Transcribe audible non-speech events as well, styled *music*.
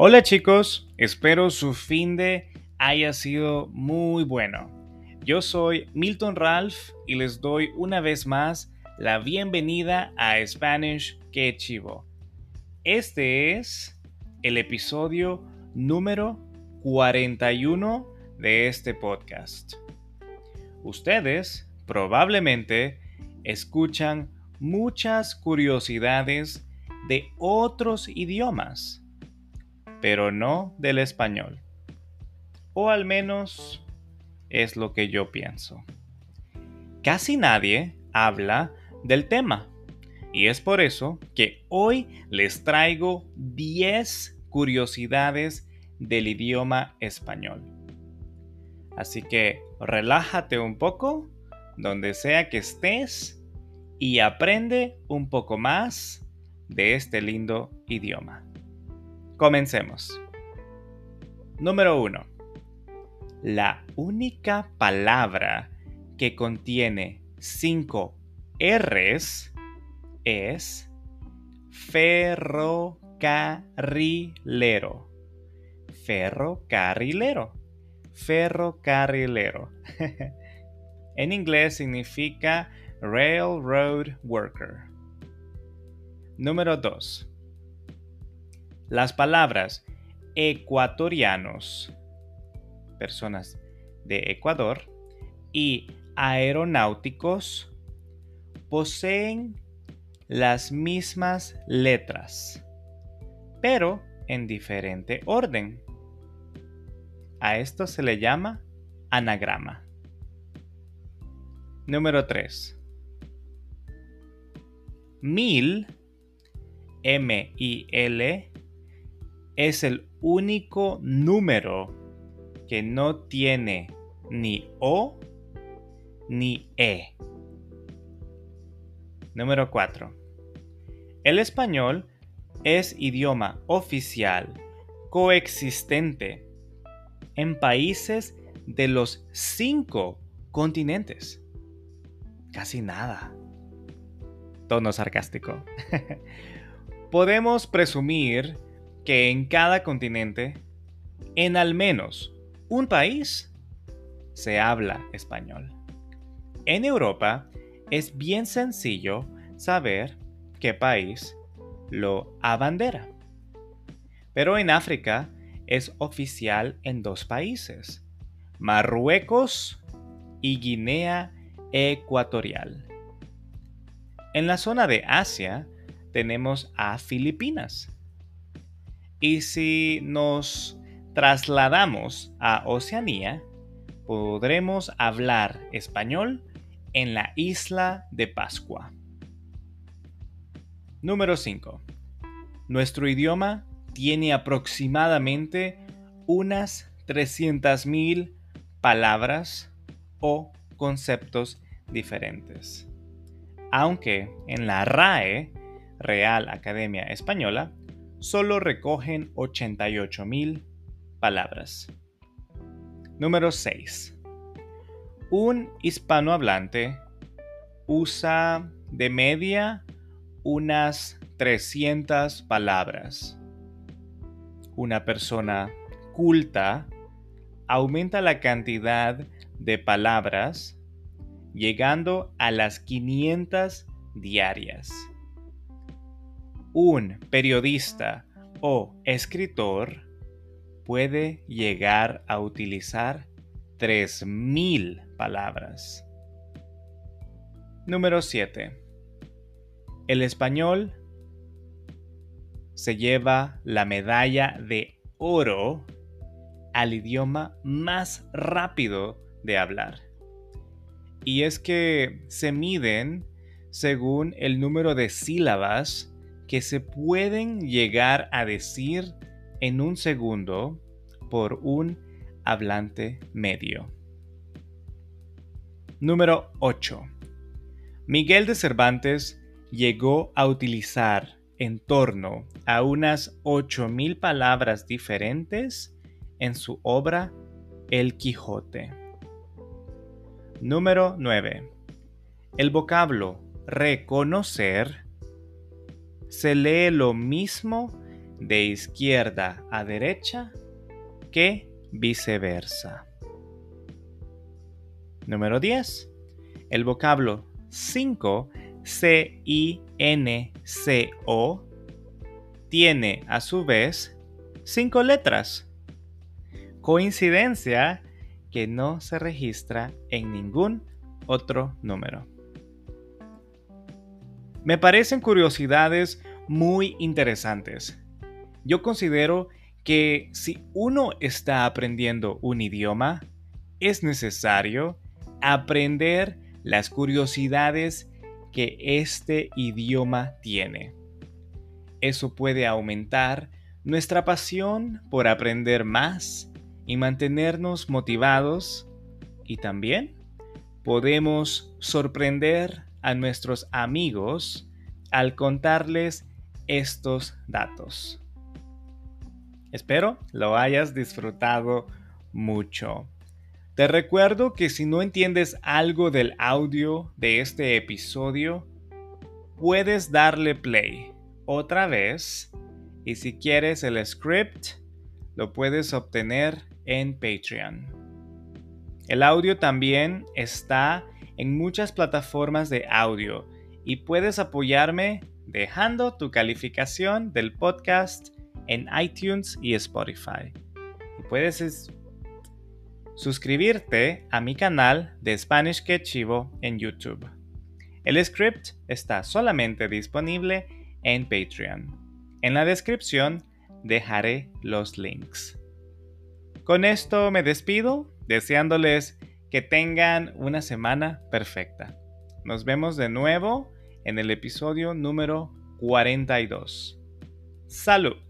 Hola chicos, espero su fin de haya sido muy bueno. Yo soy Milton Ralph y les doy una vez más la bienvenida a Spanish Que Chivo. Este es el episodio número 41 de este podcast. Ustedes probablemente escuchan muchas curiosidades de otros idiomas pero no del español. O al menos es lo que yo pienso. Casi nadie habla del tema. Y es por eso que hoy les traigo 10 curiosidades del idioma español. Así que relájate un poco, donde sea que estés, y aprende un poco más de este lindo idioma. Comencemos. Número 1. La única palabra que contiene 5 R's es ferrocarrilero. Ferrocarrilero. Ferrocarrilero. *laughs* en inglés significa railroad worker. Número 2. Las palabras ecuatorianos, personas de Ecuador, y aeronáuticos poseen las mismas letras, pero en diferente orden. A esto se le llama anagrama. Número 3. Mil, M-I-L, es el único número que no tiene ni O ni E. Número 4. El español es idioma oficial coexistente en países de los cinco continentes. Casi nada. Tono sarcástico. *laughs* Podemos presumir que en cada continente, en al menos un país, se habla español. En Europa es bien sencillo saber qué país lo abandera. Pero en África es oficial en dos países, Marruecos y Guinea Ecuatorial. En la zona de Asia tenemos a Filipinas, y si nos trasladamos a Oceanía, podremos hablar español en la isla de Pascua. Número 5. Nuestro idioma tiene aproximadamente unas 300.000 palabras o conceptos diferentes. Aunque en la RAE, Real Academia Española, solo recogen 88.000 palabras. Número 6. Un hispanohablante usa de media unas 300 palabras. Una persona culta aumenta la cantidad de palabras llegando a las 500 diarias un periodista o escritor puede llegar a utilizar 3.000 palabras. Número 7. El español se lleva la medalla de oro al idioma más rápido de hablar. Y es que se miden según el número de sílabas que se pueden llegar a decir en un segundo por un hablante medio. Número 8. Miguel de Cervantes llegó a utilizar en torno a unas 8.000 palabras diferentes en su obra El Quijote. Número 9. El vocablo reconocer se lee lo mismo de izquierda a derecha que viceversa. Número 10. El vocablo 5, C-I-N-C-O, tiene a su vez cinco letras. Coincidencia que no se registra en ningún otro número. Me parecen curiosidades muy interesantes. Yo considero que si uno está aprendiendo un idioma, es necesario aprender las curiosidades que este idioma tiene. Eso puede aumentar nuestra pasión por aprender más y mantenernos motivados y también podemos sorprender a nuestros amigos al contarles estos datos. Espero lo hayas disfrutado mucho. Te recuerdo que si no entiendes algo del audio de este episodio, puedes darle play otra vez y si quieres el script, lo puedes obtener en Patreon. El audio también está en muchas plataformas de audio y puedes apoyarme dejando tu calificación del podcast en iTunes y Spotify. Y puedes suscribirte a mi canal de Spanish que Chivo en YouTube. El script está solamente disponible en Patreon. En la descripción dejaré los links. Con esto me despido, deseándoles que tengan una semana perfecta. Nos vemos de nuevo en el episodio número 42. Salud.